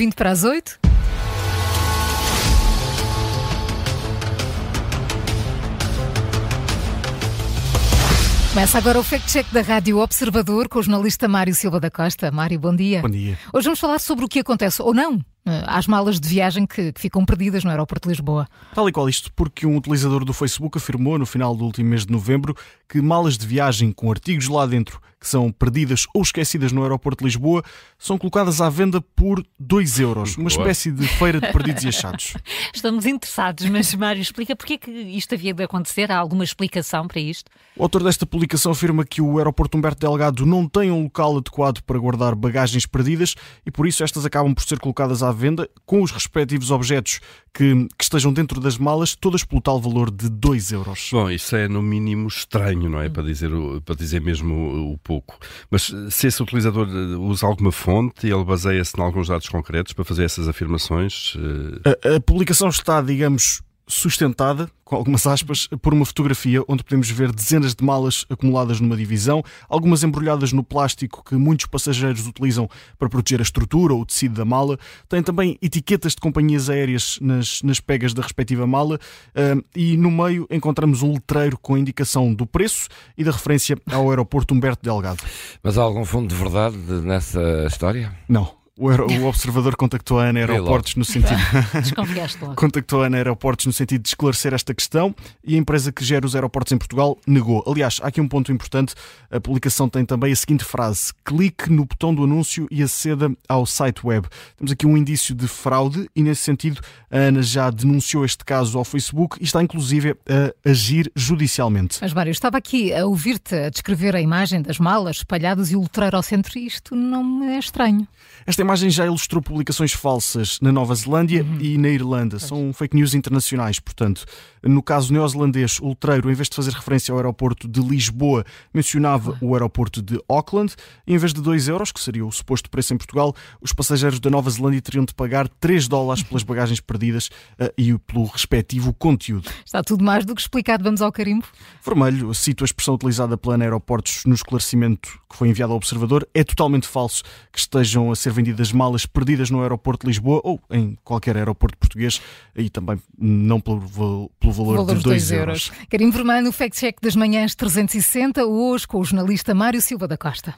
20 para as 8. Começa agora o Fact Check da Rádio Observador com o jornalista Mário Silva da Costa. Mário, bom dia. Bom dia. Hoje vamos falar sobre o que acontece, ou não, às malas de viagem que, que, ficam perdidas no aeroporto de Lisboa. Tal e qual isto, porque um utilizador do Facebook afirmou no final do último mês de novembro que malas de viagem com artigos lá dentro que são perdidas ou esquecidas no aeroporto de Lisboa são colocadas à venda por 2 euros. Uma espécie de feira de perdidos e achados. Estamos interessados, mas Mário, explica porque é que isto havia de acontecer? Há alguma explicação para isto? O autor desta publicação afirma que o aeroporto Humberto Delgado não tem um local adequado para guardar bagagens perdidas e por isso estas acabam por ser colocadas à venda com os respectivos objetos que, que estejam dentro das malas, todas pelo tal valor de 2 euros. Bom, isso é no mínimo estranho, não é? Para dizer, para dizer mesmo o pouco. Mas se esse utilizador eh, usa alguma fonte, ele baseia-se em alguns dados concretos para fazer essas afirmações? Eh, a, a publicação está, digamos, sustentada, com algumas aspas, por uma fotografia onde podemos ver dezenas de malas acumuladas numa divisão, algumas embrulhadas no plástico que muitos passageiros utilizam para proteger a estrutura ou o tecido da mala. Tem também etiquetas de companhias aéreas nas, nas pegas da respectiva mala uh, e no meio encontramos um letreiro com a indicação do preço e da referência ao aeroporto Humberto Delgado. Mas há algum fundo de verdade nessa história? Não. O, observador contactou a Ana Aeroportos no sentido. Desconfiaste logo. contactou a Ana Aeroportos no sentido de esclarecer esta questão e a empresa que gera os aeroportos em Portugal negou. Aliás, há aqui um ponto importante. A publicação tem também a seguinte frase: clique no botão do anúncio e aceda ao site web. Temos aqui um indício de fraude e, nesse sentido, a Ana já denunciou este caso ao Facebook e está, inclusive, a agir judicialmente. Mas, Mário, estava aqui a ouvir-te a descrever a imagem das malas espalhadas e o letreiro ao centro e isto não me é estranho. Esta imagem já ilustrou publicações falsas na Nova Zelândia uhum. e na Irlanda. São fake news internacionais, portanto. No caso neozelandês, o letreiro, em vez de fazer referência ao aeroporto de Lisboa, mencionava o aeroporto de Auckland. E em vez de 2 euros, que seria o suposto preço em Portugal, os passageiros da Nova Zelândia teriam de pagar 3 dólares pelas bagagens perdidas uh, e pelo respectivo conteúdo. Está tudo mais do que explicado. Vamos ao carimbo. Vermelho, cito a expressão utilizada pela Aeroportos no esclarecimento que foi enviado ao observador. É totalmente falso que estejam a ser vendidas das malas perdidas no aeroporto de Lisboa ou em qualquer aeroporto português e também não pelo, pelo valor, valor de 2 euros. euros. Carim Vermelho, no Fact Check das Manhãs 360, hoje com o jornalista Mário Silva da Costa.